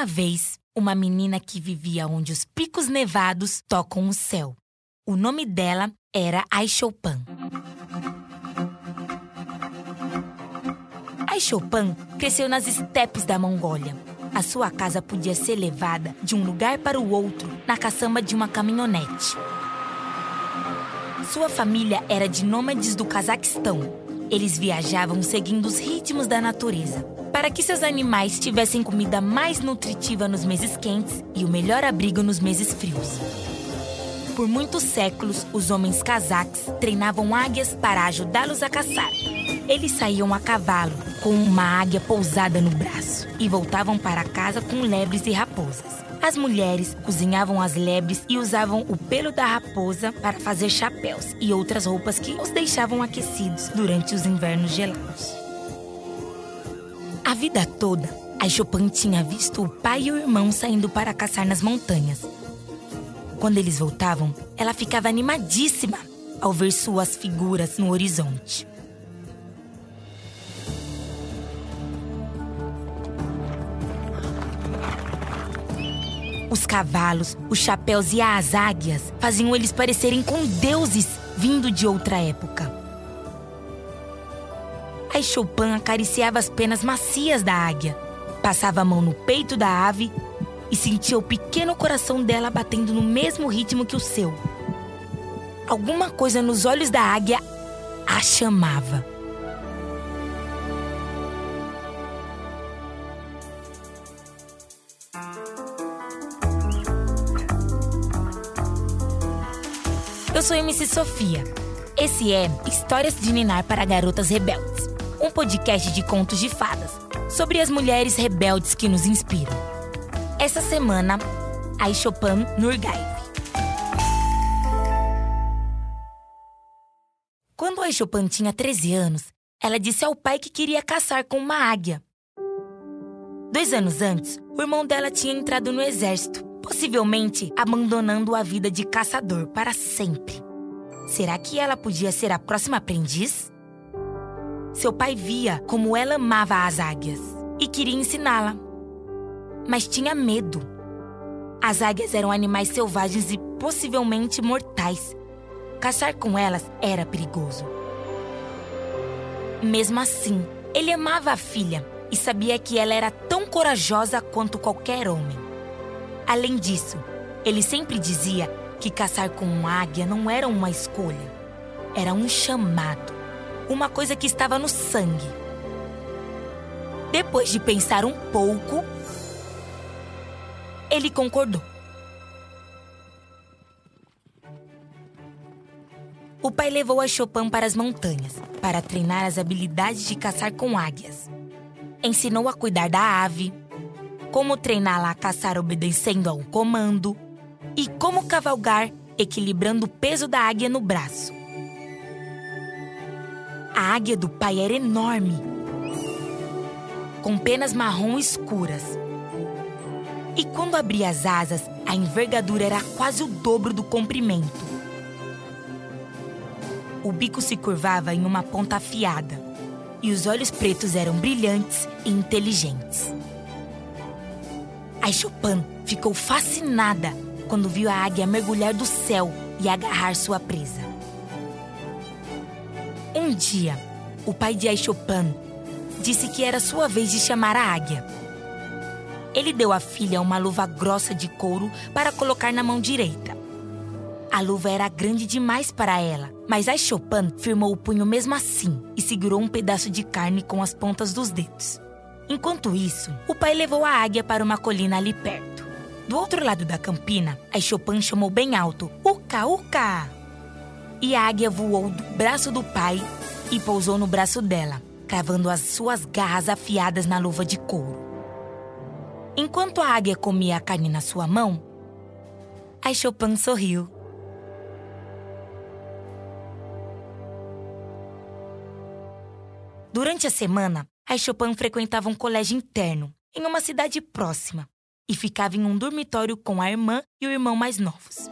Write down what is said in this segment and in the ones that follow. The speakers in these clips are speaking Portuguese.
Uma vez uma menina que vivia onde os picos nevados tocam o céu. O nome dela era Aishopan. Aishopan cresceu nas estepes da Mongólia. A sua casa podia ser levada de um lugar para o outro na caçamba de uma caminhonete. Sua família era de nômades do Cazaquistão. Eles viajavam seguindo os ritmos da natureza, para que seus animais tivessem comida mais nutritiva nos meses quentes e o melhor abrigo nos meses frios. Por muitos séculos, os homens cazaques treinavam águias para ajudá-los a caçar. Eles saíam a cavalo, com uma águia pousada no braço, e voltavam para casa com lebres e raposas. As mulheres cozinhavam as lebres e usavam o pelo da raposa para fazer chapéus e outras roupas que os deixavam aquecidos durante os invernos gelados. A vida toda, a Chopin tinha visto o pai e o irmão saindo para caçar nas montanhas. Quando eles voltavam, ela ficava animadíssima ao ver suas figuras no horizonte. Os cavalos, os chapéus e as águias faziam eles parecerem com deuses vindo de outra época. A Chopin acariciava as penas macias da águia, passava a mão no peito da ave e sentia o pequeno coração dela batendo no mesmo ritmo que o seu. Alguma coisa nos olhos da águia a chamava. Eu sou MC Sofia. Esse é Histórias de Ninar para Garotas Rebeldes, um podcast de contos de fadas sobre as mulheres rebeldes que nos inspiram. Essa semana, a Chopin Nurgaev. Quando a Chopin tinha 13 anos, ela disse ao pai que queria caçar com uma águia. Dois anos antes, o irmão dela tinha entrado no exército possivelmente abandonando a vida de caçador para sempre. Será que ela podia ser a próxima aprendiz? Seu pai via como ela amava as águias e queria ensiná-la. Mas tinha medo. As águias eram animais selvagens e possivelmente mortais. Caçar com elas era perigoso. Mesmo assim, ele amava a filha e sabia que ela era tão corajosa quanto qualquer homem. Além disso, ele sempre dizia que caçar com uma águia não era uma escolha, era um chamado, uma coisa que estava no sangue. Depois de pensar um pouco, ele concordou. O pai levou a Chopin para as montanhas para treinar as habilidades de caçar com águias. Ensinou a cuidar da ave, como treiná-la a caçar obedecendo a um comando e como cavalgar equilibrando o peso da águia no braço. A águia do pai era enorme, com penas marrom escuras. E quando abria as asas, a envergadura era quase o dobro do comprimento. O bico se curvava em uma ponta afiada e os olhos pretos eram brilhantes e inteligentes. A Chopin ficou fascinada quando viu a águia mergulhar do céu e agarrar sua presa. Um dia, o pai de Aishopan disse que era sua vez de chamar a águia. Ele deu à filha uma luva grossa de couro para colocar na mão direita. A luva era grande demais para ela, mas a Chopin firmou o punho mesmo assim e segurou um pedaço de carne com as pontas dos dedos. Enquanto isso, o pai levou a águia para uma colina ali perto. Do outro lado da campina, a Chopin chamou bem alto: Uca, uca! E a águia voou do braço do pai e pousou no braço dela, cravando as suas garras afiadas na luva de couro. Enquanto a águia comia a carne na sua mão, a Chopin sorriu. Durante a semana, a Chopin frequentava um colégio interno, em uma cidade próxima, e ficava em um dormitório com a irmã e o irmão mais novos.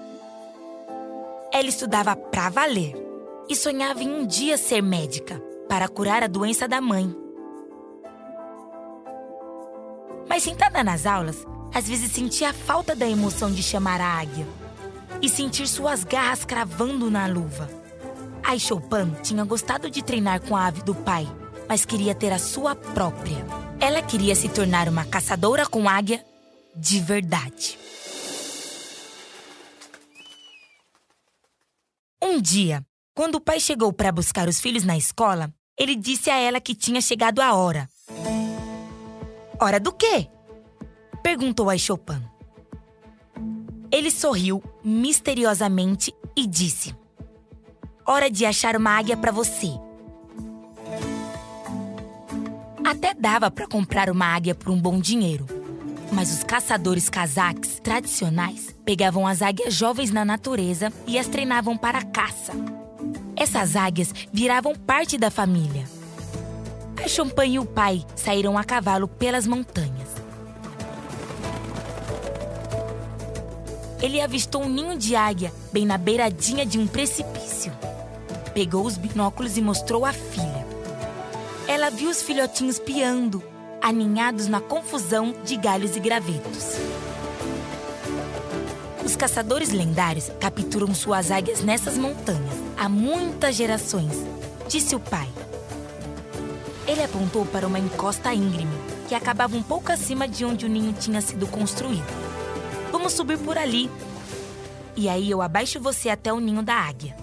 Ela estudava pra valer e sonhava em um dia ser médica para curar a doença da mãe. Mas sentada nas aulas, às vezes sentia a falta da emoção de chamar a águia e sentir suas garras cravando na luva. A Chopin tinha gostado de treinar com a ave do pai mas queria ter a sua própria. Ela queria se tornar uma caçadora com águia de verdade. Um dia, quando o pai chegou para buscar os filhos na escola, ele disse a ela que tinha chegado a hora. Hora do quê? perguntou a Chopin. Ele sorriu misteriosamente e disse: Hora de achar uma águia para você. Até dava para comprar uma águia por um bom dinheiro. Mas os caçadores cazaques tradicionais pegavam as águias jovens na natureza e as treinavam para a caça. Essas águias viravam parte da família. A Champagne e o pai saíram a cavalo pelas montanhas. Ele avistou um ninho de águia bem na beiradinha de um precipício. Pegou os binóculos e mostrou à filha ela viu os filhotinhos piando, aninhados na confusão de galhos e gravetos. Os caçadores lendários capturam suas águias nessas montanhas há muitas gerações, disse o pai. Ele apontou para uma encosta íngreme que acabava um pouco acima de onde o ninho tinha sido construído. Vamos subir por ali. E aí eu abaixo você até o ninho da águia.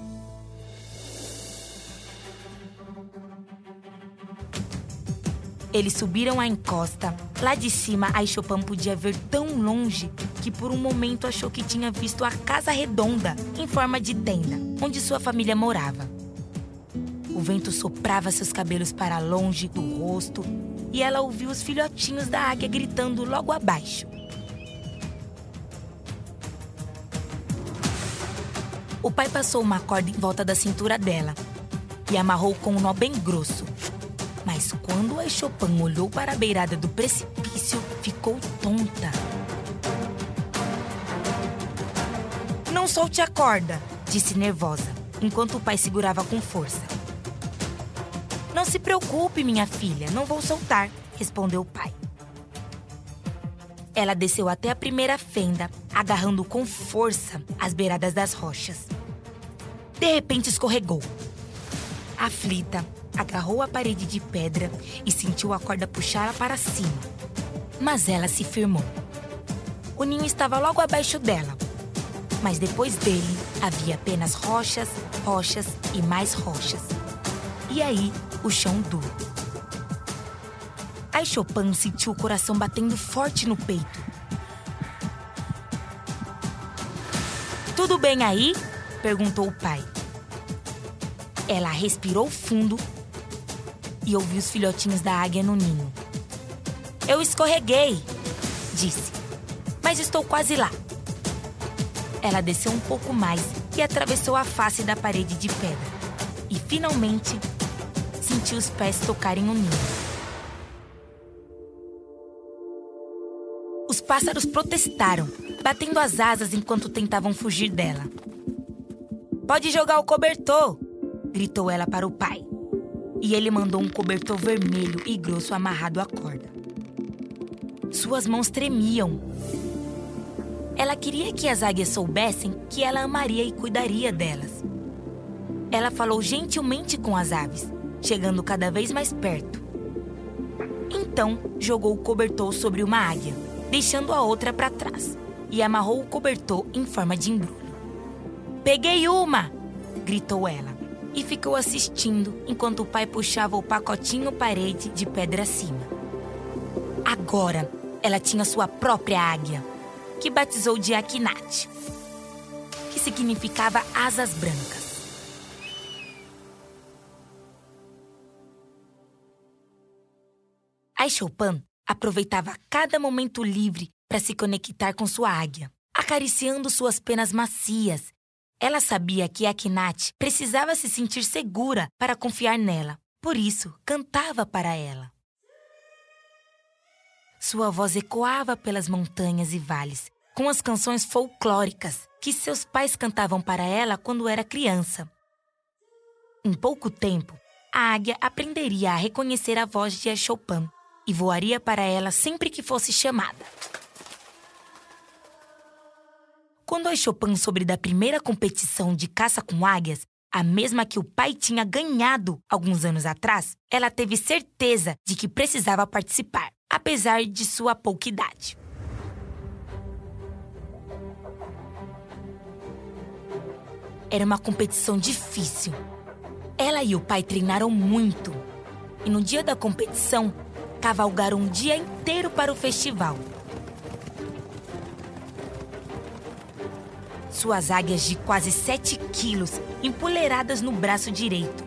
Eles subiram a encosta. Lá de cima, a Chopin podia ver tão longe que por um momento achou que tinha visto a casa redonda, em forma de tenda, onde sua família morava. O vento soprava seus cabelos para longe do rosto e ela ouviu os filhotinhos da águia gritando logo abaixo. O pai passou uma corda em volta da cintura dela e amarrou com um nó bem grosso, mas quando a Chopin olhou para a beirada do precipício, ficou tonta. Não solte a corda, disse nervosa, enquanto o pai segurava com força. Não se preocupe, minha filha, não vou soltar, respondeu o pai. Ela desceu até a primeira fenda, agarrando com força as beiradas das rochas. De repente escorregou. Aflita, agarrou a parede de pedra e sentiu a corda puxá-la para cima. Mas ela se firmou. O ninho estava logo abaixo dela. Mas depois dele havia apenas rochas, rochas e mais rochas. E aí, o chão duro. A Chopin sentiu o coração batendo forte no peito. Tudo bem aí? perguntou o pai. Ela respirou fundo e ouvi os filhotinhos da águia no ninho. Eu escorreguei, disse, mas estou quase lá. Ela desceu um pouco mais e atravessou a face da parede de pedra. E finalmente sentiu os pés tocarem o ninho. Os pássaros protestaram, batendo as asas enquanto tentavam fugir dela. Pode jogar o cobertor! gritou ela para o pai e ele mandou um cobertor vermelho e grosso amarrado à corda. Suas mãos tremiam. Ela queria que as águias soubessem que ela amaria e cuidaria delas. ela falou gentilmente com as aves, chegando cada vez mais perto. Então, jogou o cobertor sobre uma águia, deixando a outra para trás, e amarrou o cobertor em forma de embrulho. Peguei uma! gritou ela, e ficou assistindo enquanto o pai puxava o pacotinho parede de pedra acima. Agora, ela tinha sua própria águia, que batizou de Akinat, que significava asas brancas. A Chopin aproveitava cada momento livre para se conectar com sua águia, acariciando suas penas macias. Ela sabia que Akinat precisava se sentir segura para confiar nela, por isso cantava para ela. Sua voz ecoava pelas montanhas e vales, com as canções folclóricas que seus pais cantavam para ela quando era criança. Em pouco tempo, a águia aprenderia a reconhecer a voz de Chopin e voaria para ela sempre que fosse chamada. Quando a Chopin soube da primeira competição de caça com águias, a mesma que o pai tinha ganhado alguns anos atrás, ela teve certeza de que precisava participar, apesar de sua pouca idade. Era uma competição difícil. Ela e o pai treinaram muito. E no dia da competição, cavalgaram um dia inteiro para o festival. Suas águias de quase 7 quilos empoleiradas no braço direito.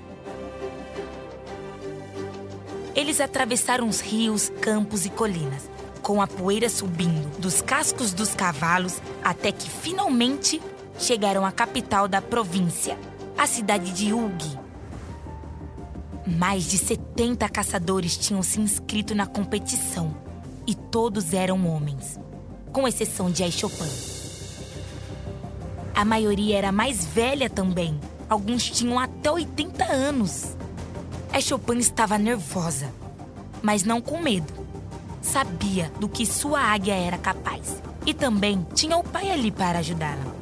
Eles atravessaram os rios, campos e colinas, com a poeira subindo dos cascos dos cavalos até que finalmente chegaram à capital da província, a cidade de Ugi. Mais de 70 caçadores tinham se inscrito na competição e todos eram homens, com exceção de Aishopan. A maioria era mais velha também, alguns tinham até 80 anos. Aishopan estava nervosa, mas não com medo. Sabia do que sua águia era capaz e também tinha o pai ali para ajudá-la.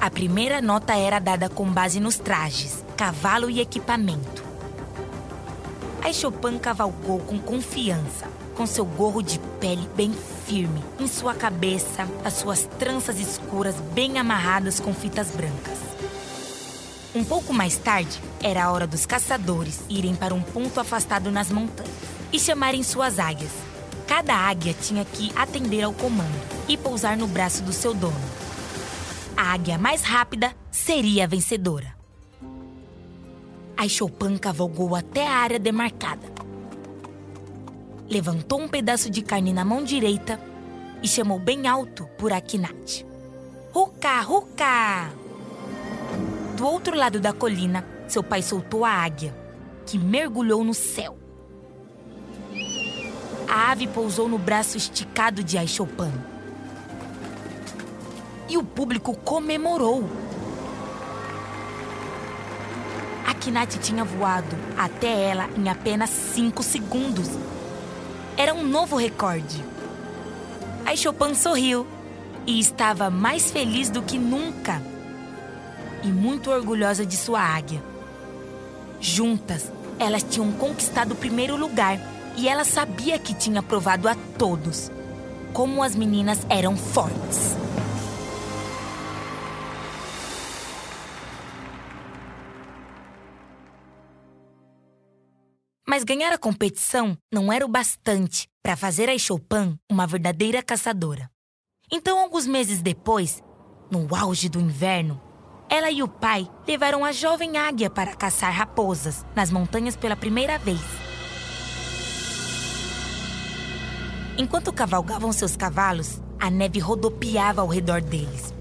A primeira nota era dada com base nos trajes, cavalo e equipamento. A Chopin cavalgou com confiança, com seu gorro de pele bem firme, em sua cabeça, as suas tranças escuras bem amarradas com fitas brancas. Um pouco mais tarde, era a hora dos caçadores irem para um ponto afastado nas montanhas e chamarem suas águias. Cada águia tinha que atender ao comando e pousar no braço do seu dono. A águia mais rápida seria a vencedora. A Chopin cavalgou até a área demarcada. Levantou um pedaço de carne na mão direita e chamou bem alto por Akinat. Ruka, Ruka! Do outro lado da colina, seu pai soltou a águia, que mergulhou no céu. A ave pousou no braço esticado de Aishopan. E o público comemorou. Akinat tinha voado até ela em apenas 5 segundos. Era um novo recorde. A Chopin sorriu e estava mais feliz do que nunca. E muito orgulhosa de sua águia. Juntas, elas tinham conquistado o primeiro lugar e ela sabia que tinha provado a todos como as meninas eram fortes. Mas ganhar a competição não era o bastante para fazer a Chopin uma verdadeira caçadora. Então, alguns meses depois, no auge do inverno, ela e o pai levaram a jovem águia para caçar raposas nas montanhas pela primeira vez. Enquanto cavalgavam seus cavalos, a neve rodopiava ao redor deles.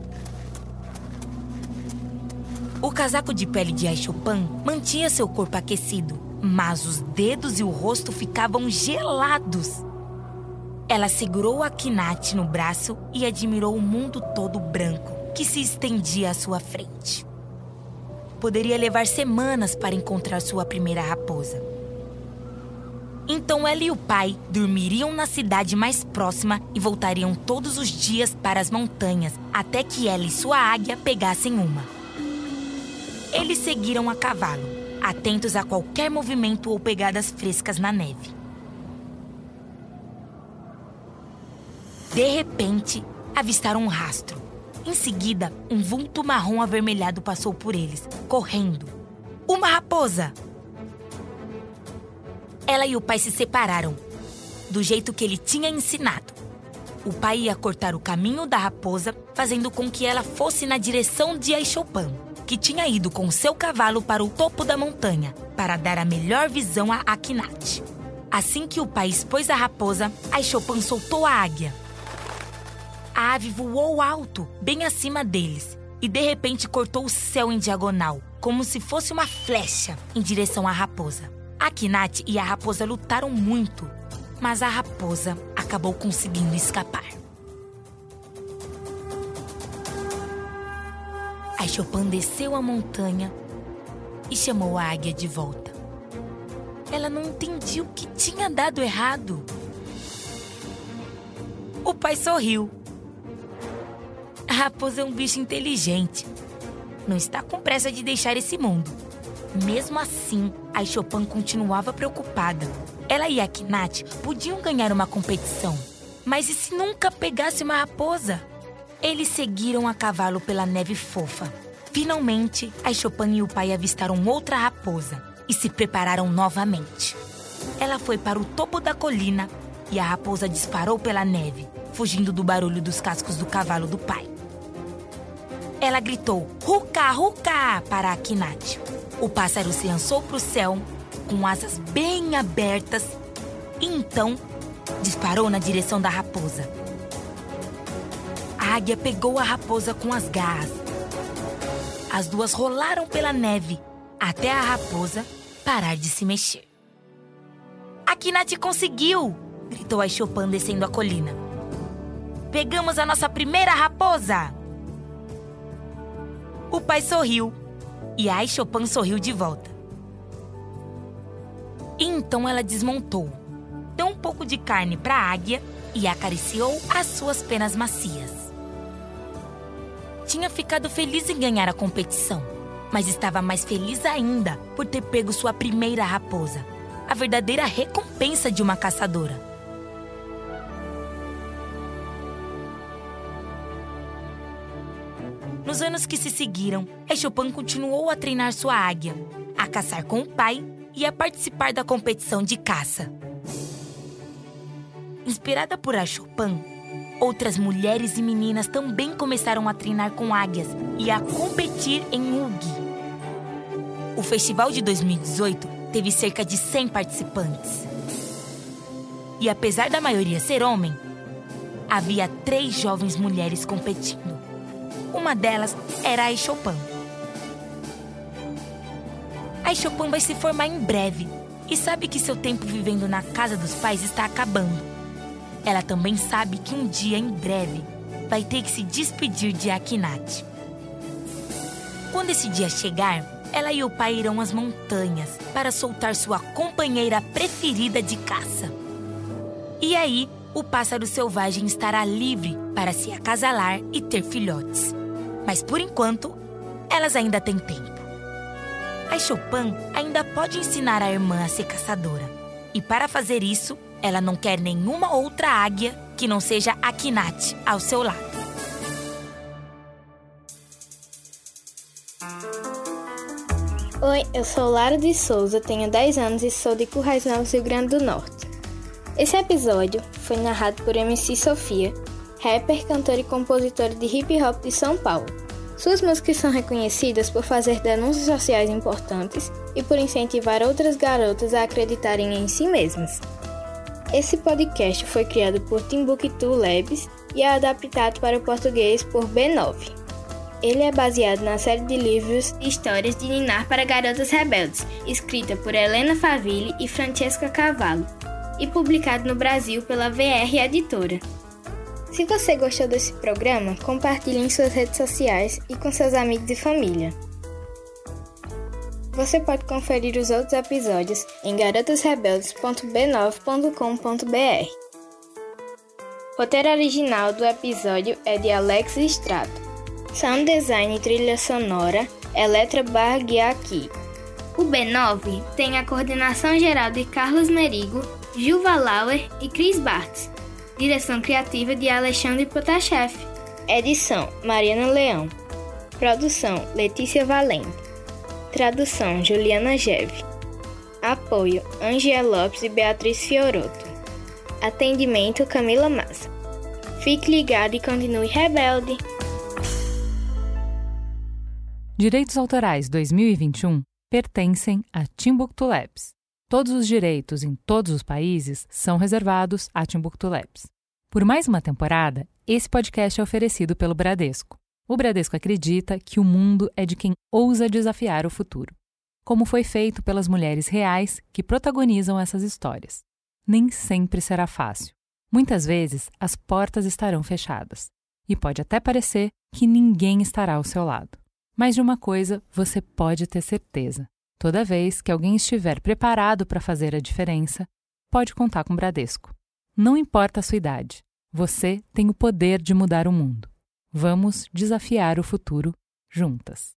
O casaco de pele de Aishopan mantinha seu corpo aquecido, mas os dedos e o rosto ficavam gelados. Ela segurou a Kinat no braço e admirou o mundo todo branco que se estendia à sua frente. Poderia levar semanas para encontrar sua primeira raposa. Então ela e o pai dormiriam na cidade mais próxima e voltariam todos os dias para as montanhas até que ela e sua águia pegassem uma. eles seguiram a cavalo, atentos a qualquer movimento ou pegadas frescas na neve. De repente, avistaram um rastro. Em seguida, um vulto marrom avermelhado passou por eles, correndo. Uma raposa! Ela e o pai se separaram, do jeito que ele tinha ensinado. O pai ia cortar o caminho da raposa, fazendo com que ela fosse na direção de Aishopan, que tinha ido com seu cavalo para o topo da montanha, para dar a melhor visão a Akinat. Assim que o pai expôs a raposa, Aishopan soltou a águia. A ave voou alto, bem acima deles, e de repente cortou o céu em diagonal, como se fosse uma flecha, em direção à raposa. Akinat e a raposa lutaram muito, mas a raposa acabou conseguindo escapar. A Chopin desceu a montanha e chamou a águia de volta. Ela não entendia o que tinha dado errado. O pai sorriu. A raposa é um bicho inteligente. Não está com pressa de deixar esse mundo. Mesmo assim, a Chopin continuava preocupada. Ela e a Kinat podiam ganhar uma competição. Mas e se nunca pegasse uma raposa? Eles seguiram a cavalo pela neve fofa. Finalmente, a Chopin e o pai avistaram outra raposa e se prepararam novamente. Ela foi para o topo da colina e a raposa disparou pela neve, fugindo do barulho dos cascos do cavalo do pai. Ela gritou: Ruka, Ruka! para a Kinat. O pássaro se lançou para o céu, com asas bem abertas, e então disparou na direção da raposa. A águia pegou a raposa com as garras. As duas rolaram pela neve até a raposa parar de se mexer. A Kinat conseguiu! gritou a Chopin descendo a colina. Pegamos a nossa primeira raposa! O pai sorriu e a Chopin sorriu de volta. E então ela desmontou, deu um pouco de carne para a águia e acariciou as suas penas macias. Tinha ficado feliz em ganhar a competição, mas estava mais feliz ainda por ter pego sua primeira raposa, a verdadeira recompensa de uma caçadora. Nos anos que se seguiram, Chopin continuou a treinar sua águia, a caçar com o pai e a participar da competição de caça. Inspirada por Chopin, outras mulheres e meninas também começaram a treinar com águias e a competir em Ugi. O festival de 2018 teve cerca de 100 participantes. E apesar da maioria ser homem, havia três jovens mulheres competindo. Uma delas era a Chopin. A Chopin vai se formar em breve e sabe que seu tempo vivendo na casa dos pais está acabando. Ela também sabe que um dia em breve vai ter que se despedir de Akinat. Quando esse dia chegar, ela e o pai irão às montanhas para soltar sua companheira preferida de caça. E aí, o pássaro selvagem estará livre para se acasalar e ter filhotes. Mas por enquanto, elas ainda têm tempo. A Chopin ainda pode ensinar a irmã a ser caçadora. E para fazer isso, ela não quer nenhuma outra águia que não seja a ao seu lado. Oi, eu sou Lara de Souza, tenho 10 anos e sou de Currais Novos, Rio Grande do Norte. Esse episódio foi narrado por MC Sofia, rapper, cantora e compositora de hip hop de São Paulo. Suas músicas são reconhecidas por fazer denúncias sociais importantes e por incentivar outras garotas a acreditarem em si mesmas. Esse podcast foi criado por Timbuktu Labs e é adaptado para o português por B9. Ele é baseado na série de livros Histórias de Ninar para Garotas Rebeldes, escrita por Helena Faville e Francesca Cavallo, e publicado no Brasil pela VR Editora. Se você gostou desse programa, compartilhe em suas redes sociais e com seus amigos e família. Você pode conferir os outros episódios em garotasrebeldes.b9.com.br. Roteiro original do episódio é de Alex Strato. Sound design e trilha sonora Eletra Barguiaqui. O B9 tem a coordenação geral de Carlos Merigo, Gilva Lauer e Cris Bartz. Direção criativa de Alexandre Potashev. Edição Mariana Leão. Produção Letícia Valente. Tradução Juliana Geve. Apoio Angela Lopes e Beatriz Fioroto. Atendimento Camila Massa. Fique ligado e continue rebelde. Direitos Autorais 2021 pertencem a Timbuktu Labs. Todos os direitos em todos os países são reservados a Timbuktu Labs. Por mais uma temporada, esse podcast é oferecido pelo Bradesco. O Bradesco acredita que o mundo é de quem ousa desafiar o futuro, como foi feito pelas mulheres reais que protagonizam essas histórias. Nem sempre será fácil. Muitas vezes as portas estarão fechadas e pode até parecer que ninguém estará ao seu lado. Mas de uma coisa você pode ter certeza: toda vez que alguém estiver preparado para fazer a diferença, pode contar com o Bradesco. Não importa a sua idade, você tem o poder de mudar o mundo. Vamos desafiar o futuro juntas.